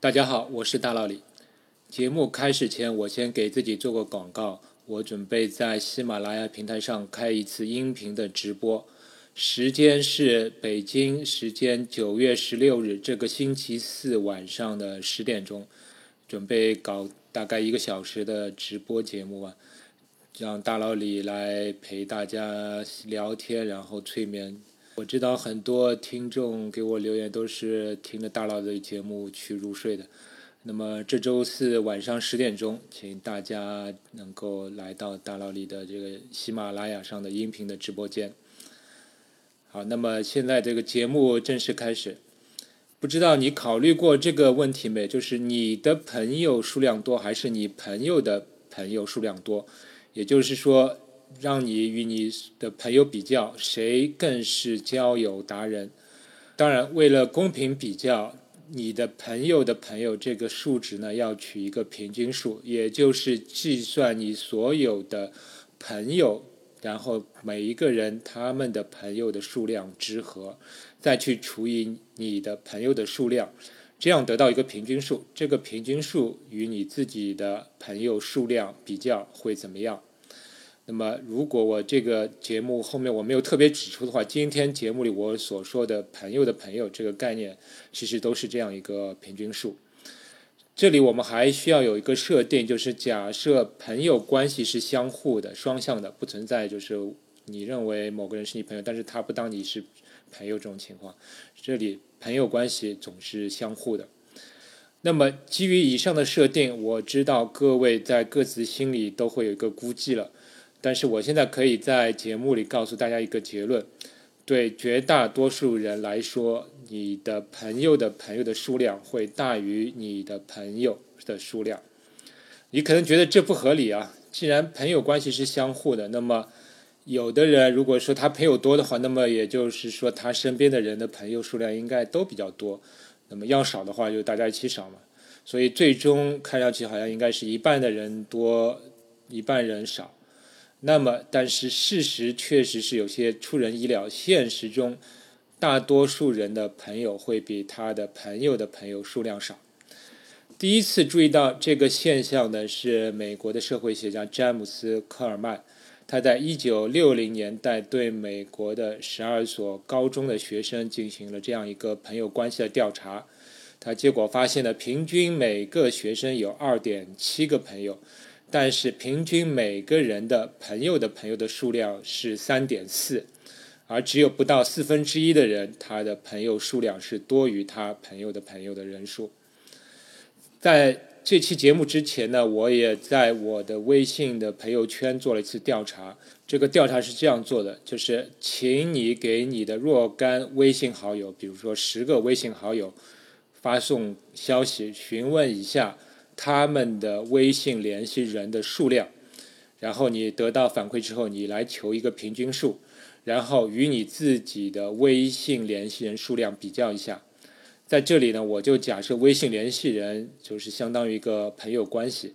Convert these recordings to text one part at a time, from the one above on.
大家好，我是大老李。节目开始前，我先给自己做个广告。我准备在喜马拉雅平台上开一次音频的直播，时间是北京时间九月十六日这个星期四晚上的十点钟，准备搞大概一个小时的直播节目啊，让大老李来陪大家聊天，然后催眠。我知道很多听众给我留言都是听着大佬的节目去入睡的。那么这周四晚上十点钟，请大家能够来到大佬里的这个喜马拉雅上的音频的直播间。好，那么现在这个节目正式开始。不知道你考虑过这个问题没？就是你的朋友数量多，还是你朋友的朋友数量多？也就是说。让你与你的朋友比较，谁更是交友达人？当然，为了公平比较，你的朋友的朋友这个数值呢，要取一个平均数，也就是计算你所有的朋友，然后每一个人他们的朋友的数量之和，再去除以你的朋友的数量，这样得到一个平均数。这个平均数与你自己的朋友数量比较会怎么样？那么，如果我这个节目后面我没有特别指出的话，今天节目里我所说的朋友的朋友这个概念，其实都是这样一个平均数。这里我们还需要有一个设定，就是假设朋友关系是相互的、双向的，不存在就是你认为某个人是你朋友，但是他不当你是朋友这种情况。这里朋友关系总是相互的。那么基于以上的设定，我知道各位在各自心里都会有一个估计了。但是我现在可以在节目里告诉大家一个结论：对绝大多数人来说，你的朋友的朋友的数量会大于你的朋友的数量。你可能觉得这不合理啊！既然朋友关系是相互的，那么有的人如果说他朋友多的话，那么也就是说他身边的人的朋友数量应该都比较多。那么要少的话，就大家一起少嘛。所以最终看上去好像应该是一半的人多，一半人少。那么，但是事实确实是有些出人意料。现实中，大多数人的朋友会比他的朋友的朋友数量少。第一次注意到这个现象的是美国的社会学家詹姆斯·科尔曼，他在一九六零年代对美国的十二所高中的学生进行了这样一个朋友关系的调查。他结果发现了，平均每个学生有二点七个朋友。但是平均每个人的朋友的朋友的数量是三点四，而只有不到四分之一的人，他的朋友数量是多于他朋友的朋友的人数。在这期节目之前呢，我也在我的微信的朋友圈做了一次调查。这个调查是这样做的：就是请你给你的若干微信好友，比如说十个微信好友，发送消息询问一下。他们的微信联系人的数量，然后你得到反馈之后，你来求一个平均数，然后与你自己的微信联系人数量比较一下。在这里呢，我就假设微信联系人就是相当于一个朋友关系。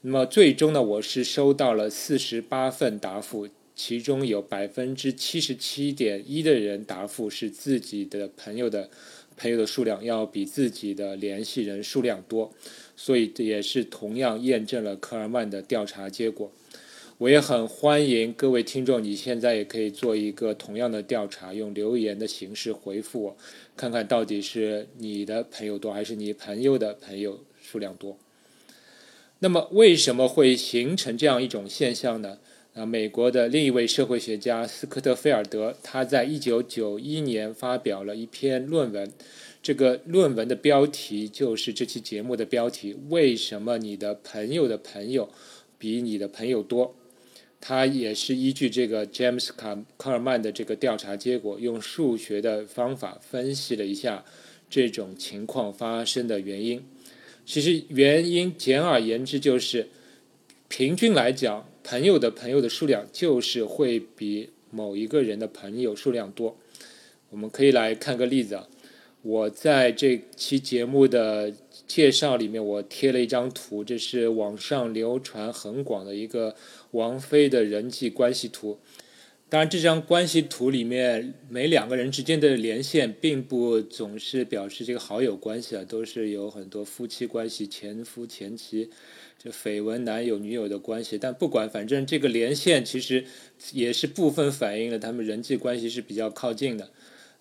那么最终呢，我是收到了四十八份答复，其中有百分之七十七点一的人答复是自己的朋友的朋友的数量要比自己的联系人数量多。所以这也是同样验证了科尔曼的调查结果。我也很欢迎各位听众，你现在也可以做一个同样的调查，用留言的形式回复我，看看到底是你的朋友多还是你朋友的朋友数量多。那么为什么会形成这样一种现象呢？啊，美国的另一位社会学家斯科特菲尔德，他在一九九一年发表了一篇论文。这个论文的标题就是这期节目的标题：为什么你的朋友的朋友比你的朋友多？他也是依据这个 James 卡科尔曼的这个调查结果，用数学的方法分析了一下这种情况发生的原因。其实原因简而言之就是，平均来讲，朋友的朋友的数量就是会比某一个人的朋友数量多。我们可以来看个例子啊。我在这期节目的介绍里面，我贴了一张图，这是网上流传很广的一个王菲的人际关系图。当然，这张关系图里面每两个人之间的连线，并不总是表示这个好友关系啊，都是有很多夫妻关系、前夫前妻、就绯闻男友女友的关系。但不管，反正这个连线其实也是部分反映了他们人际关系是比较靠近的。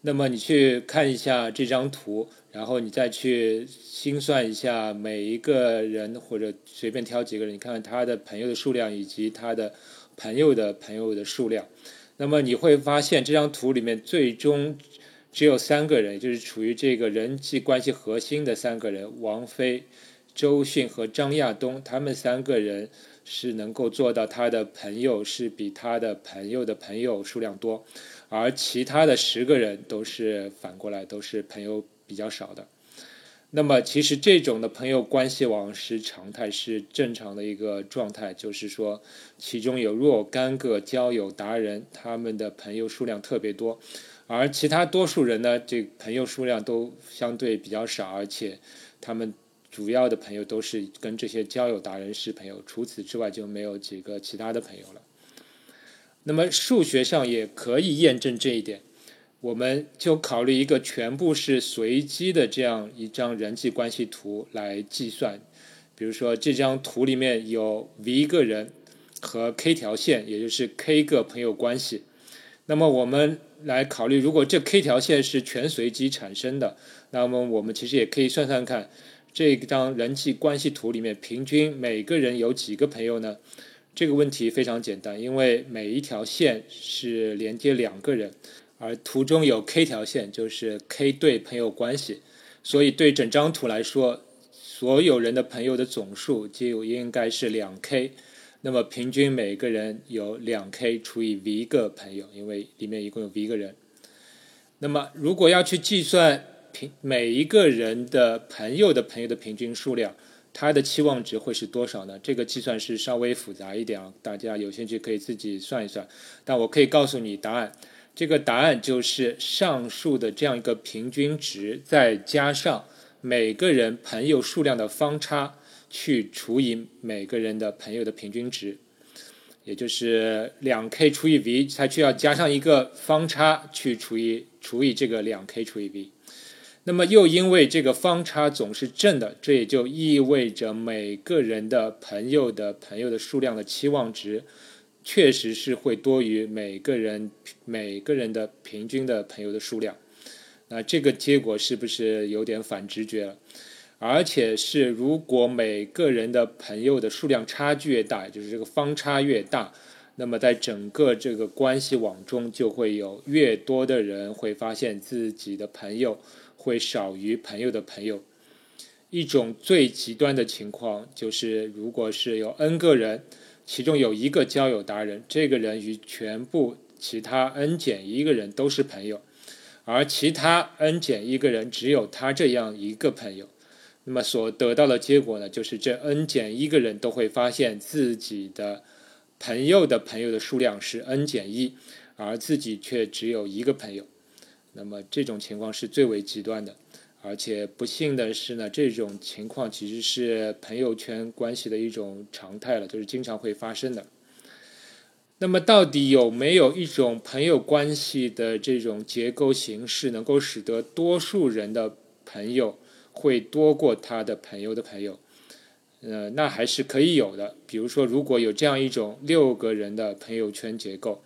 那么你去看一下这张图，然后你再去心算一下每一个人，或者随便挑几个人，你看看他的朋友的数量以及他的朋友的朋友的数量。那么你会发现，这张图里面最终只有三个人，就是处于这个人际关系核心的三个人：王菲、周迅和张亚东。他们三个人是能够做到，他的朋友是比他的朋友的朋友数量多，而其他的十个人都是反过来，都是朋友比较少的。那么，其实这种的朋友关系网是常态，是正常的一个状态。就是说，其中有若干个交友达人，他们的朋友数量特别多，而其他多数人呢，这朋友数量都相对比较少，而且他们主要的朋友都是跟这些交友达人是朋友，除此之外就没有几个其他的朋友了。那么，数学上也可以验证这一点。我们就考虑一个全部是随机的这样一张人际关系图来计算，比如说这张图里面有 v 个人和 k 条线，也就是 k 个朋友关系。那么我们来考虑，如果这 k 条线是全随机产生的，那么我们其实也可以算算看，这张人际关系图里面平均每个人有几个朋友呢？这个问题非常简单，因为每一条线是连接两个人。而图中有 k 条线，就是 k 对朋友关系，所以对整张图来说，所有人的朋友的总数就应该是两 k。那么平均每个人有两 k 除以 v 个朋友，因为里面一共有 v 个人。那么如果要去计算平每一个人的朋友的朋友的平均数量，它的期望值会是多少呢？这个计算是稍微复杂一点啊，大家有兴趣可以自己算一算。但我可以告诉你答案。这个答案就是上述的这样一个平均值，再加上每个人朋友数量的方差，去除以每个人的朋友的平均值，也就是两 k 除以 v，它需要加上一个方差去除以除以这个两 k 除以 v。那么又因为这个方差总是正的，这也就意味着每个人的朋友的朋友的数量的期望值。确实是会多于每个人每个人的平均的朋友的数量，那这个结果是不是有点反直觉了？而且是如果每个人的朋友的数量差距越大，就是这个方差越大，那么在整个这个关系网中就会有越多的人会发现自己的朋友会少于朋友的朋友。一种最极端的情况就是，如果是有 n 个人。其中有一个交友达人，这个人与全部其他 n 减一个人都是朋友，而其他 n 减一个人只有他这样一个朋友，那么所得到的结果呢，就是这 n 减一个人都会发现自己的朋友的朋友的数量是 n 减一，而自己却只有一个朋友，那么这种情况是最为极端的。而且不幸的是呢，这种情况其实是朋友圈关系的一种常态了，就是经常会发生的。那么，到底有没有一种朋友关系的这种结构形式，能够使得多数人的朋友会多过他的朋友的朋友？呃，那还是可以有的。比如说，如果有这样一种六个人的朋友圈结构。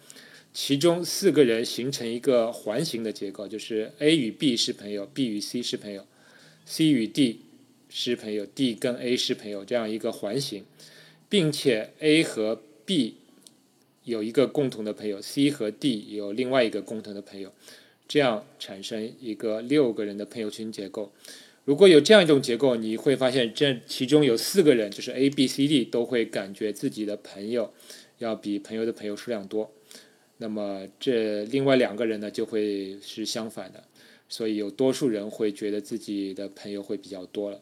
其中四个人形成一个环形的结构，就是 A 与 B 是朋友，B 与 C 是朋友，C 与 D 是朋友，D 跟 A 是朋友，这样一个环形，并且 A 和 B 有一个共同的朋友，C 和 D 有另外一个共同的朋友，这样产生一个六个人的朋友圈结构。如果有这样一种结构，你会发现这其中有四个人，就是 A、B、C、D 都会感觉自己的朋友要比朋友的朋友数量多。那么这另外两个人呢，就会是相反的，所以有多数人会觉得自己的朋友会比较多了。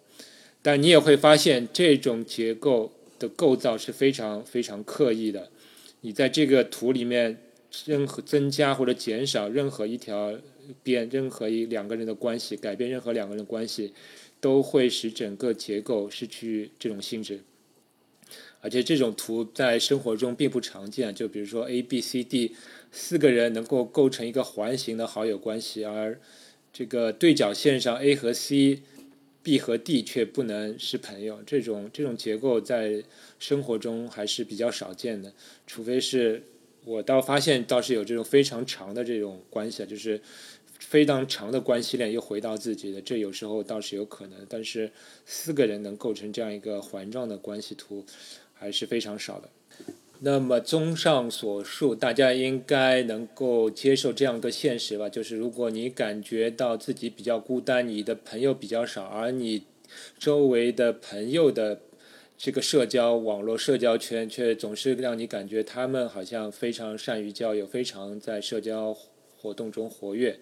但你也会发现，这种结构的构造是非常非常刻意的。你在这个图里面，任何增加或者减少任何一条边，任何一两个人的关系，改变任何两个人的关系，都会使整个结构失去这种性质。而且这种图在生活中并不常见。就比如说 A、B、C、D 四个人能够构成一个环形的好友关系，而这个对角线上 A 和 C、B 和 D 却不能是朋友。这种这种结构在生活中还是比较少见的，除非是我倒发现倒是有这种非常长的这种关系，就是非常长的关系链又回到自己的，这有时候倒是有可能。但是四个人能构成这样一个环状的关系图还是非常少的。那么，综上所述，大家应该能够接受这样一个现实吧？就是如果你感觉到自己比较孤单，你的朋友比较少，而你周围的朋友的这个社交网络、社交圈却总是让你感觉他们好像非常善于交友，非常在社交活动中活跃。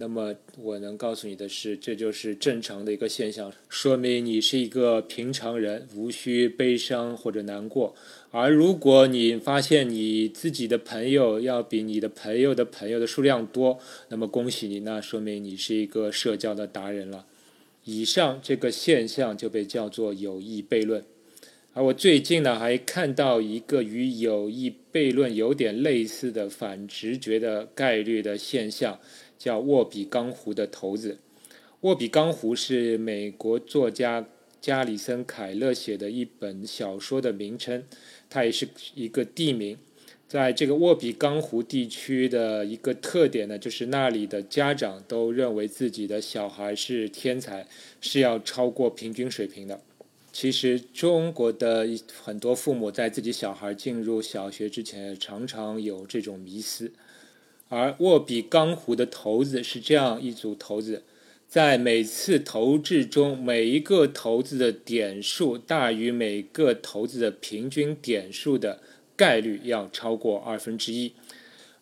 那么我能告诉你的是，这就是正常的一个现象，说明你是一个平常人，无需悲伤或者难过。而如果你发现你自己的朋友要比你的朋友的朋友的数量多，那么恭喜你，那说明你是一个社交的达人了。以上这个现象就被叫做有益悖论。而我最近呢，还看到一个与有益悖论有点类似的反直觉的概率的现象。叫沃比冈湖的头子。沃比冈湖是美国作家加里森·凯勒写的一本小说的名称，它也是一个地名。在这个沃比冈湖地区的一个特点呢，就是那里的家长都认为自己的小孩是天才，是要超过平均水平的。其实中国的很多父母在自己小孩进入小学之前，常常有这种迷思。而握比冈湖的骰子是这样一组骰子，在每次投掷中，每一个骰子的点数大于每个骰子的平均点数的概率要超过二分之一。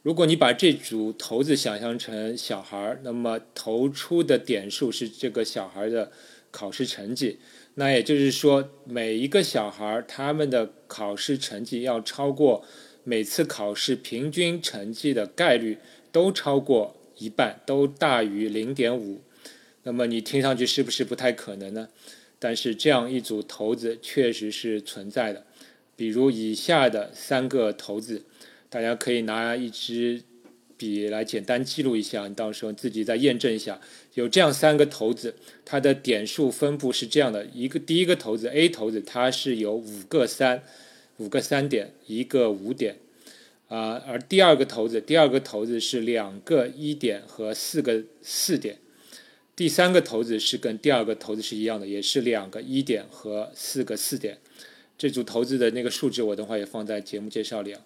如果你把这组骰子想象成小孩，那么投出的点数是这个小孩的考试成绩。那也就是说，每一个小孩他们的考试成绩要超过。每次考试平均成绩的概率都超过一半，都大于零点五。那么你听上去是不是不太可能呢？但是这样一组骰子确实是存在的。比如以下的三个骰子，大家可以拿一支笔来简单记录一下，你到时候自己再验证一下。有这样三个骰子，它的点数分布是这样的：一个第一个骰子 A 骰子，它是有五个三。五个三点，一个五点，啊，而第二个骰子，第二个骰子是两个一点和四个四点，第三个骰子是跟第二个骰子是一样的，也是两个一点和四个四点。这组骰子的那个数值，我等会也放在节目介绍里啊。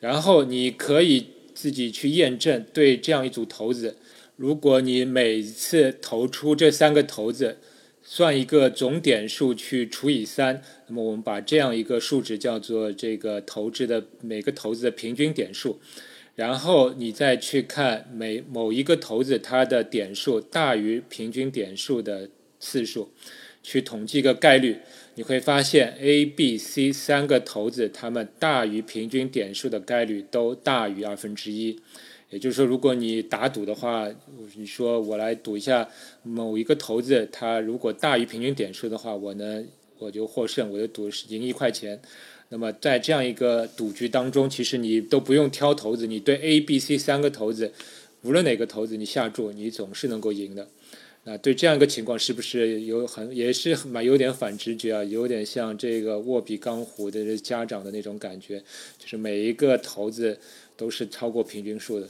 然后你可以自己去验证，对这样一组骰子，如果你每次投出这三个骰子。算一个总点数去除以三，那么我们把这样一个数值叫做这个投掷的每个骰子的平均点数，然后你再去看每某一个骰子它的点数大于平均点数的次数，去统计一个概率，你会发现 A、B、C 三个骰子它们大于平均点数的概率都大于二分之一。也就是说，如果你打赌的话，你说我来赌一下某一个骰子，它如果大于平均点数的话，我呢我就获胜，我就赌赢一块钱。那么在这样一个赌局当中，其实你都不用挑骰子，你对 A、B、C 三个骰子，无论哪个骰子你下注，你总是能够赢的。那对这样一个情况，是不是有很也是蛮有点反直觉啊？有点像这个握笔钢壶的家长的那种感觉，就是每一个骰子都是超过平均数的。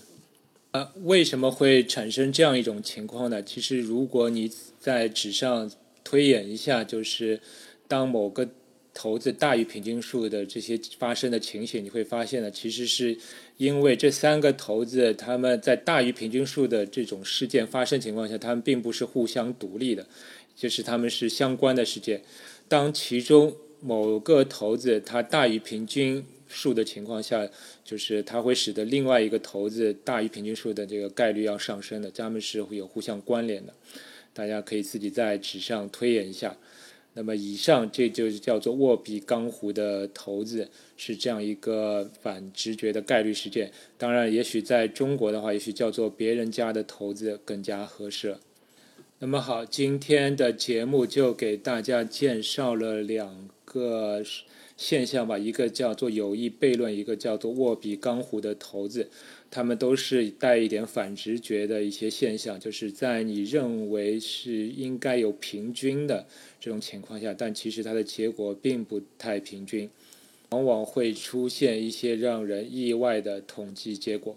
呃，为什么会产生这样一种情况呢？其实，如果你在纸上推演一下，就是当某个骰子大于平均数的这些发生的情形，你会发现呢，其实是因为这三个骰子它们在大于平均数的这种事件发生情况下，它们并不是互相独立的，就是它们是相关的事件。当其中某个骰子它大于平均。数的情况下，就是它会使得另外一个骰子大于平均数的这个概率要上升的，它们是有互相关联的。大家可以自己在纸上推演一下。那么以上这就是叫做握比冈湖的骰子是这样一个反直觉的概率事件。当然，也许在中国的话，也许叫做别人家的骰子更加合适。那么好，今天的节目就给大家介绍了两个。现象吧，一个叫做有意悖论，一个叫做握笔刚湖的骰子，他们都是带一点反直觉的一些现象，就是在你认为是应该有平均的这种情况下，但其实它的结果并不太平均，往往会出现一些让人意外的统计结果。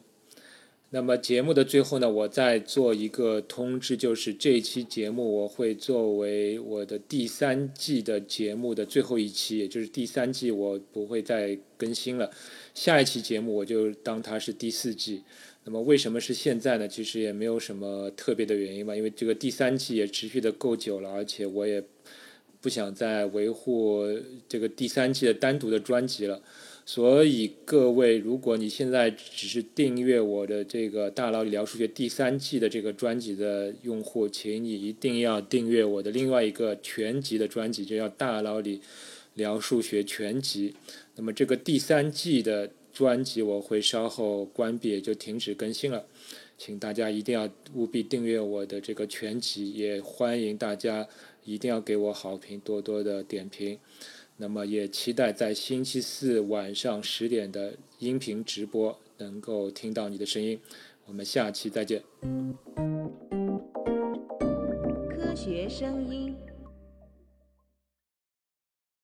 那么节目的最后呢，我再做一个通知，就是这一期节目我会作为我的第三季的节目的最后一期，也就是第三季我不会再更新了。下一期节目我就当它是第四季。那么为什么是现在呢？其实也没有什么特别的原因吧，因为这个第三季也持续的够久了，而且我也不想再维护这个第三季的单独的专辑了。所以各位，如果你现在只是订阅我的这个《大佬聊数学》第三季的这个专辑的用户，请你一定要订阅我的另外一个全集的专辑，就叫《大佬里聊数学全集》。那么这个第三季的专辑我会稍后关闭，也就停止更新了。请大家一定要务必订阅我的这个全集，也欢迎大家一定要给我好评，多多的点评。那么也期待在星期四晚上十点的音频直播能够听到你的声音。我们下期再见。科学声音。